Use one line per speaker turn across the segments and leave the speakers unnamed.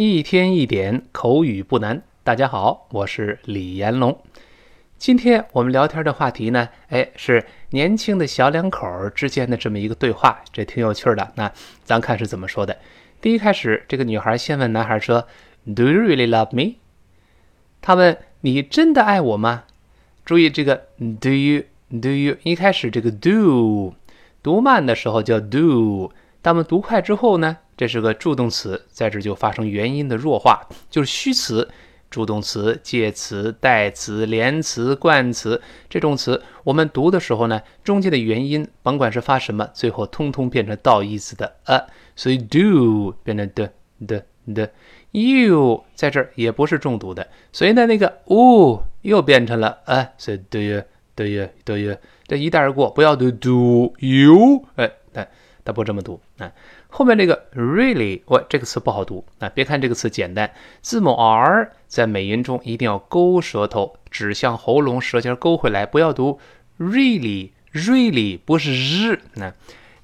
一天一点口语不难。大家好，我是李延龙。今天我们聊天的话题呢，哎，是年轻的小两口之间的这么一个对话，这挺有趣的。那咱看是怎么说的。第一开始，这个女孩先问男孩说：“Do you really love me？” 他问：“你真的爱我吗？”注意这个 “Do you”，“Do you”，一开始这个 “do” 读慢的时候叫 “do”，当我们读快之后呢？这是个助动词，在这就发生元音的弱化，就是虚词、助动词、介词、代词、连词、冠词这种词，我们读的时候呢，中间的元音甭管是发什么，最后通通变成倒意思的呃，所以 do 变成的的的，you 在这儿也不是重读的，所以呢，那个 o 又变成了呃，所以 do you do you do you 这一带而过，不要读 do you，哎哎，它不这么读啊。后面这个 really，我这个词不好读啊！别看这个词简单，字母 r 在美音中一定要勾舌头，指向喉咙，舌尖勾回来，不要读 really，really 不是日，那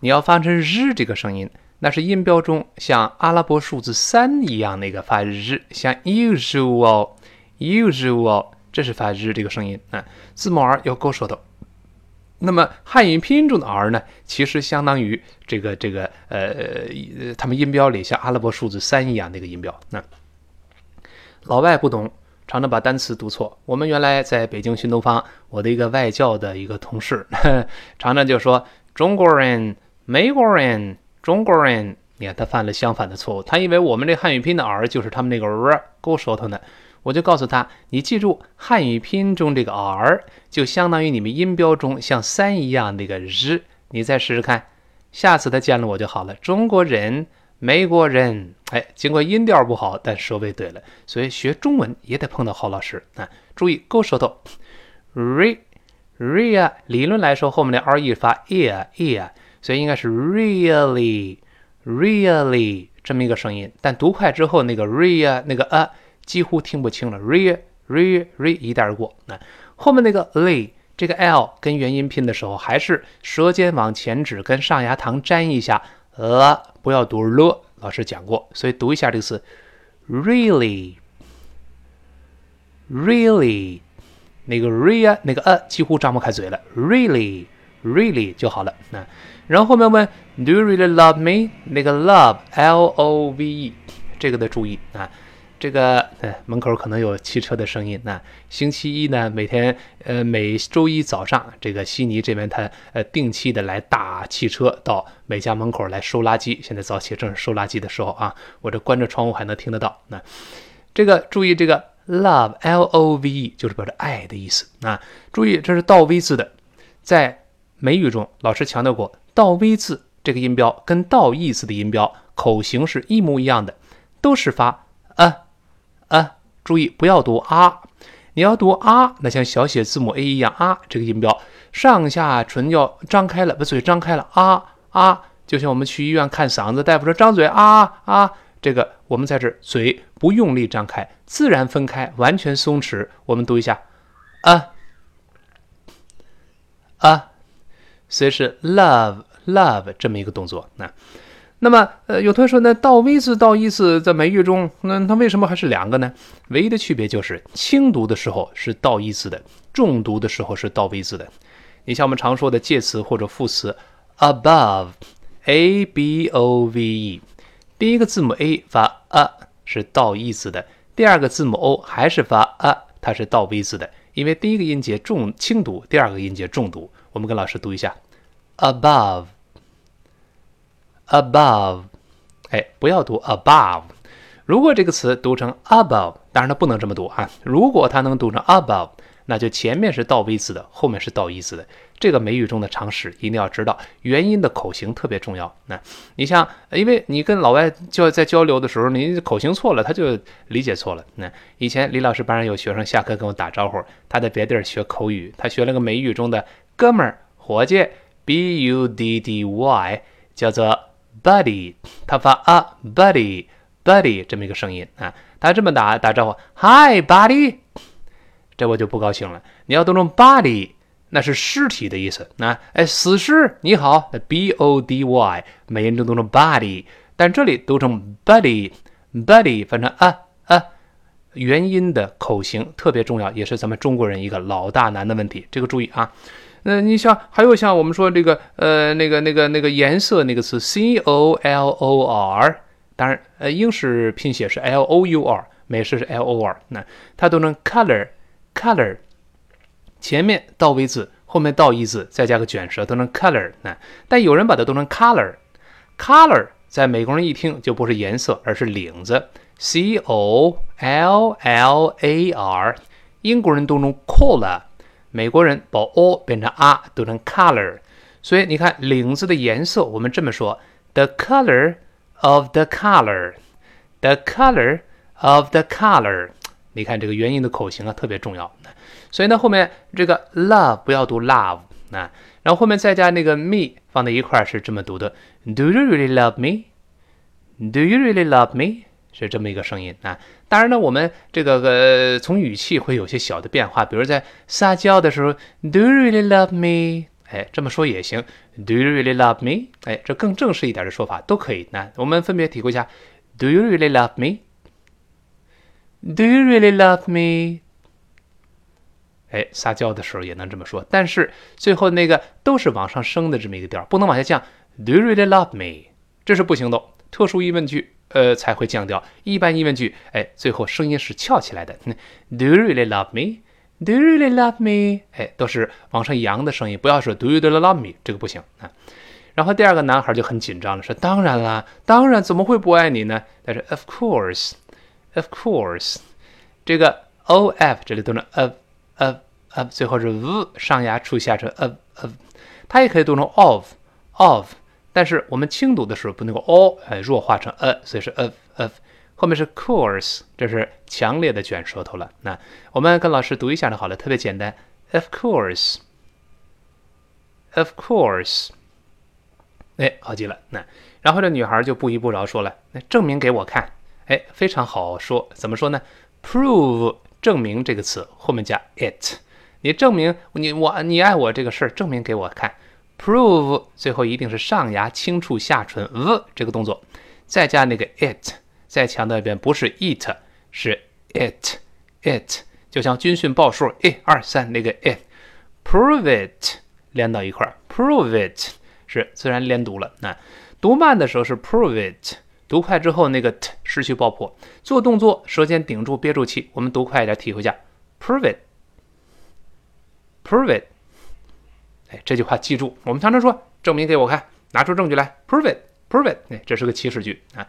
你要发成日这个声音，那是音标中像阿拉伯数字三一样那个发日，像 usual，usual，这是发日这个声音啊，字母 r 要勾舌头。那么汉语拼音中的 r 呢，其实相当于这个这个呃，他们音标里像阿拉伯数字三一样那个音标。那老外不懂，常常把单词读错。我们原来在北京新东方，我的一个外教的一个同事，常常就说中国人、美国人、中国人，你看他犯了相反的错误，他以为我们这汉语拼音的 r 就是他们那个 r 勾舌头呢。我就告诉他，你记住汉语拼音中这个 r，就相当于你们音标中像三一样那个日。你再试试看，下次他见了我就好了。中国人、美国人，哎，尽管音调不好，但舌位对了。所以学中文也得碰到好老师啊！注意勾舌头，re re 啊。理论来说，后面的 r e 发 ear ear，所以应该是 really really 这么一个声音。但读快之后，那个 re 啊，那个啊。几乎听不清了，re re re 一带而过。那后面那个 l 这个 l 跟元音拼的时候，还是舌尖往前指，跟上牙膛粘一下，呃，不要读了。老师讲过，所以读一下这个词，really really 那个 re 啊，那个呃几乎张不开嘴了，really really 就好了。那然后后面问，do you really love me？那个 love l o v e 这个得注意啊。这个呃门口可能有汽车的声音。那星期一呢，每天呃每周一早上，这个悉尼这边他呃定期的来打汽车到每家门口来收垃圾。现在早起正是收垃圾的时候啊，我这关着窗户还能听得到。那这个注意这个 love l o v e 就是表示爱的意思啊。注意这是倒 v 字的，在美语中老师强调过，倒 v 字这个音标跟倒 e 字的音标口型是一模一样的，都是发啊。啊，注意不要读啊！你要读啊，那像小写字母 a 一样啊，这个音标上下唇要张开了，把嘴张开了啊啊，就像我们去医院看嗓子，大夫说张嘴啊啊，这个我们在这嘴不用力张开，自然分开，完全松弛。我们读一下啊啊，所以是 love love 这么一个动作那。那么，呃，有同学说，那倒 v 字、倒 e 字在美语中，那它为什么还是两个呢？唯一的区别就是轻读的时候是倒 e 字的，重读的时候是倒 v 字的。你像我们常说的介词或者副词，above，a b o v e，第一个字母 a 发 a 是倒 e 字的，第二个字母 o 还是发 a，它是倒 v 字的，因为第一个音节重轻读，第二个音节重读。我们跟老师读一下，above。above，哎，不要读 above。如果这个词读成 above，当然它不能这么读啊。如果它能读成 above，那就前面是倒 v 字的，后面是倒 e 字的。这个美语中的常识一定要知道，元音的口型特别重要。那你像，因为你跟老外交在交流的时候，你口型错了，他就理解错了。那以前李老师班上有学生下课跟我打招呼，他在别地儿学口语，他学了个美语中的哥们儿、伙计，b u d d y，叫做。Buddy，他发啊，Buddy，Buddy 这么一个声音啊，他这么打打招呼，Hi，Buddy，这我就不高兴了。你要读成 Body，那是尸体的意思。那哎，死尸你好，B O D Y，美音中读成 Body，但这里读成 Buddy，buddy 翻成啊啊，元音的口型特别重要，也是咱们中国人一个老大难的问题。这个注意啊。那你像还有像我们说这个呃那个那个那个颜色那个词 c o l o r，当然呃英式拼写是 l o u r，美式是 l o r，那它都能 color color，前面倒 v 字，后面倒 e 字，再加个卷舌都能 color。那但有人把它读成 color，color 在美国人一听就不是颜色，而是领子 c o l l a r，英国人读成 cola。美国人把 o 变成 r 读成 color，所以你看领子的颜色，我们这么说：the color of the color，the color of the color。你看这个元音的口型啊，特别重要。所以呢，后面这个 love 不要读 love，啊然后后面再加那个 me 放在一块儿是这么读的：Do you really love me？Do you really love me？是这么一个声音啊。当然呢，我们这个呃，从语气会有些小的变化，比如在撒娇的时候，Do you really love me？哎，这么说也行，Do you really love me？哎，这更正式一点的说法都可以。那我们分别体会一下，Do you really love me？Do you really love me？哎，撒娇的时候也能这么说，但是最后那个都是往上升的这么一个调，不能往下降。Do you really love me？这是不行的，特殊疑问句。呃，才会降调。一般疑问句，哎，最后声音是翘起来的。Do you really love me? Do you really love me? 哎，都是往上扬的声音，不要说 Do you really love me？这个不行啊。然后第二个男孩就很紧张了，说：“当然啦，当然，怎么会不爱你呢？”他说：“Of course, of course。”这个 o f 这里读成 of of of，最后是 v 上牙出下唇 of of，它也可以读成 of of。但是我们轻读的时候，不能够 o 哎弱化成 a，所以是 of of，后面是 course，这是强烈的卷舌头了。那我们跟老师读一下就好了，特别简单，of course，of course，哎，好极了。那然后这女孩就不依不饶说了，那证明给我看，哎，非常好说，怎么说呢？prove 证明这个词后面加 it，你证明你我你爱我这个事儿，证明给我看。Prove 最后一定是上牙轻触下唇 v 这个动作，再加那个 it，再强调一遍，不是 it，是 it it，就像军训报数一二三那个 it，prove it 连到一块儿，prove it 是自然连读了。那读慢的时候是 prove it，读快之后那个 t 失去爆破，做动作舌尖顶住憋住气，我们读快一点，体会一下。prove it 这句话记住，我们常常说证明给我看，拿出证据来，prove it，prove it。哎，这是个祈使句啊。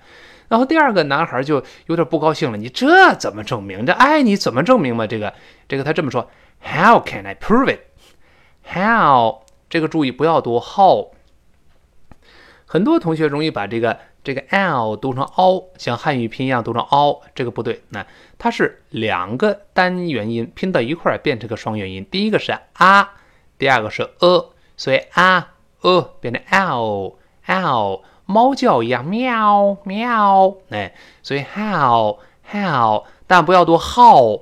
然后第二个男孩就有点不高兴了，你这怎么证明？这爱你怎么证明嘛？这个，这个他这么说，How can I prove it？How 这个注意不要读 how。很多同学容易把这个这个 l 读成 o，像汉语拼音一样读成 o，这个不对。那它是两个单元音拼到一块儿变成个双元音，第一个是啊。第二个是 a，所以啊 a 变成 l l，猫叫一样喵喵，哎，所以 how how，但不要读 how，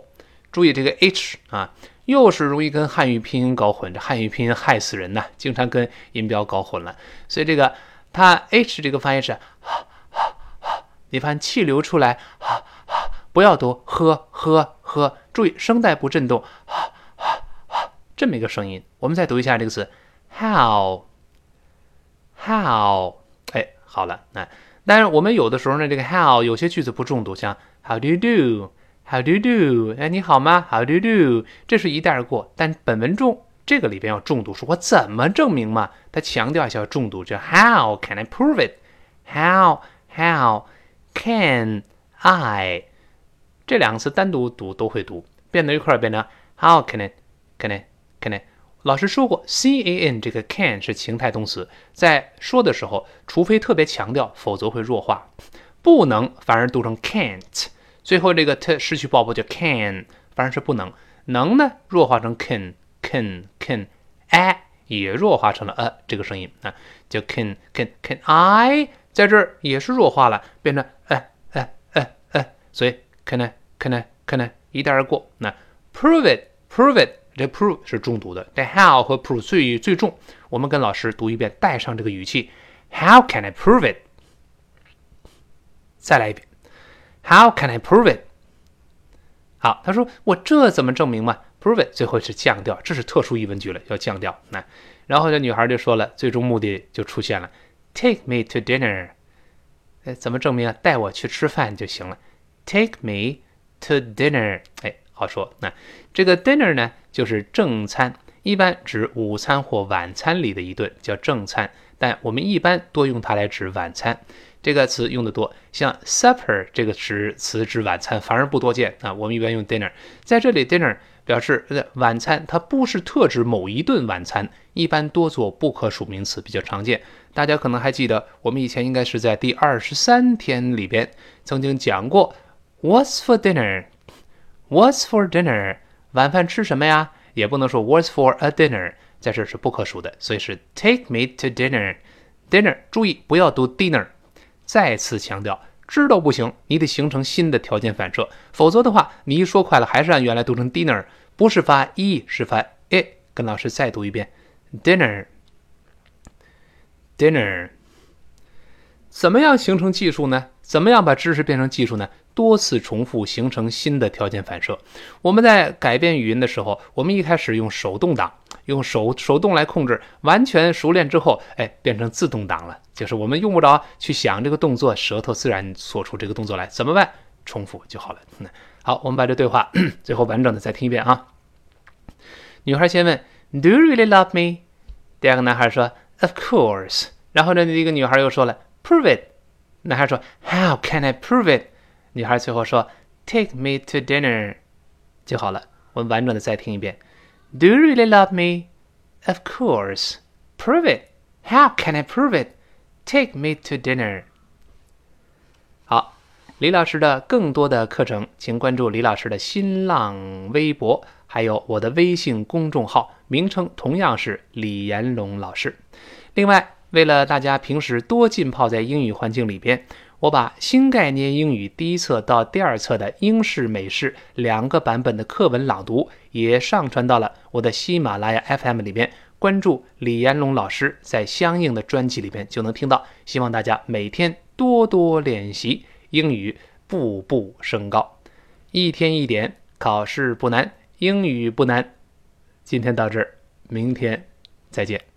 注意这个 h 啊，又是容易跟汉语拼音搞混，这汉语拼音害死人呐，经常跟音标搞混了，所以这个它 h 这个发音是，你发现气流出来，不要读呵呵呵，注意声带不震动。这么一个声音，我们再读一下这个词，how，how，哎，好了，那但是我们有的时候呢，这个 how 有些句子不重读，像 how do you do，how do you do，哎，你好吗？how do you do，这是一带而过。但本文中这个里边要重读，说我怎么证明嘛？他强调一下重读，叫 how can I prove it？how how can I？这两个词单独读都会读，变到一块儿变成 how can I？can I？看呢，老师说过，can 这个 can 是情态动词，在说的时候，除非特别强调，否则会弱化，不能反而读成 can't。最后这个 t 失去爆破叫 can，反而是不能。能呢，弱化成 can can can。a 也弱化成了呃这个声音啊，叫 can can can I 在这儿也是弱化了，变成呃呃呃呃，所以 can I can I can I 一带而过。那 prove it prove it。这 prove 是重读的，但 how 和 prove 最最重。我们跟老师读一遍，带上这个语气。How can I prove it？再来一遍。How can I prove it？好，他说我这怎么证明嘛？Prove it 最后是降调，这是特殊疑问句了，要降调。那然后这女孩就说了，最终目的就出现了，Take me to dinner。哎，怎么证明啊？带我去吃饭就行了。Take me to dinner。哎，好说。那这个 dinner 呢，就是正餐，一般指午餐或晚餐里的一顿，叫正餐。但我们一般多用它来指晚餐。这个词用的多，像 supper 这个词词指晚餐，反而不多见啊。我们一般用 dinner，在这里 dinner 表示晚餐，它不是特指某一顿晚餐，一般多做不可数名词，比较常见。大家可能还记得，我们以前应该是在第二十三天里边曾经讲过，What's for dinner？What's for dinner？晚饭吃什么呀？也不能说 What's for a dinner，在这是不可数的，所以是 Take me to dinner。dinner，注意不要读 dinner。再次强调，知道不行，你得形成新的条件反射，否则的话，你一说快了，还是按原来读成 dinner，不是发 e，是发 e。跟老师再读一遍，dinner，dinner。怎么样形成技术呢？怎么样把知识变成技术呢？多次重复形成新的条件反射。我们在改变语音的时候，我们一开始用手动挡。用手手动来控制，完全熟练之后，哎，变成自动挡了。就是我们用不着去想这个动作，舌头自然做出这个动作来。怎么办？重复就好了。嗯好，我们把这对话 最后完整的再听一遍啊。女孩先问：Do you really love me？第二个男孩说：Of course。然后呢，一个女孩又说了：Prove it。男孩说：How can I prove it？女孩最后说：Take me to dinner。就好了。我们完整的再听一遍。Do you really love me? Of course. Prove it. How can I prove it? Take me to dinner. 好，李老师的更多的课程，请关注李老师的新浪微博，还有我的微信公众号，名称同样是李延龙老师。另外，为了大家平时多浸泡在英语环境里边。我把新概念英语第一册到第二册的英式、美式两个版本的课文朗读也上传到了我的喜马拉雅 FM 里边，关注李延龙老师，在相应的专辑里边就能听到。希望大家每天多多练习英语，步步升高，一天一点，考试不难，英语不难。今天到这儿，明天再见。